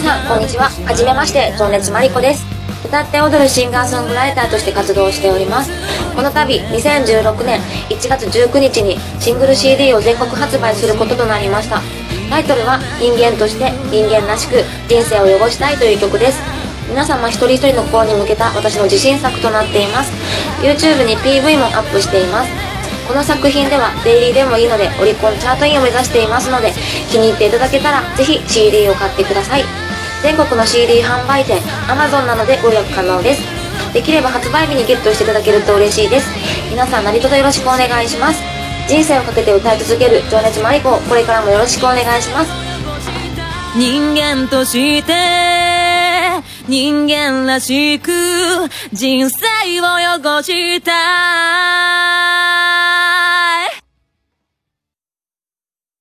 さんこんにちは。はじめまして情熱マリコです。歌って踊るシンガーソングライターとして活動しております。この度2016年1月19日にシングル CD を全国発売することとなりました。タイトルは人間として人間らしく人生を汚したいという曲です。皆様一人一人の心に向けた私の自信作となっています。YouTube に PV もアップしています。この作品ではデイリーでもいいのでオリコンチャートインを目指していますので気に入っていただけたらぜひ CD を買ってください。全国の CD 販売店 Amazon などでご予約可能です。できれば発売日にゲットしていただけると嬉しいです。皆さん何卒よろしくお願いします。人生をかけて歌い続ける情熱マリコこれからもよろしくお願いします。人間として人間らしく人生を汚した。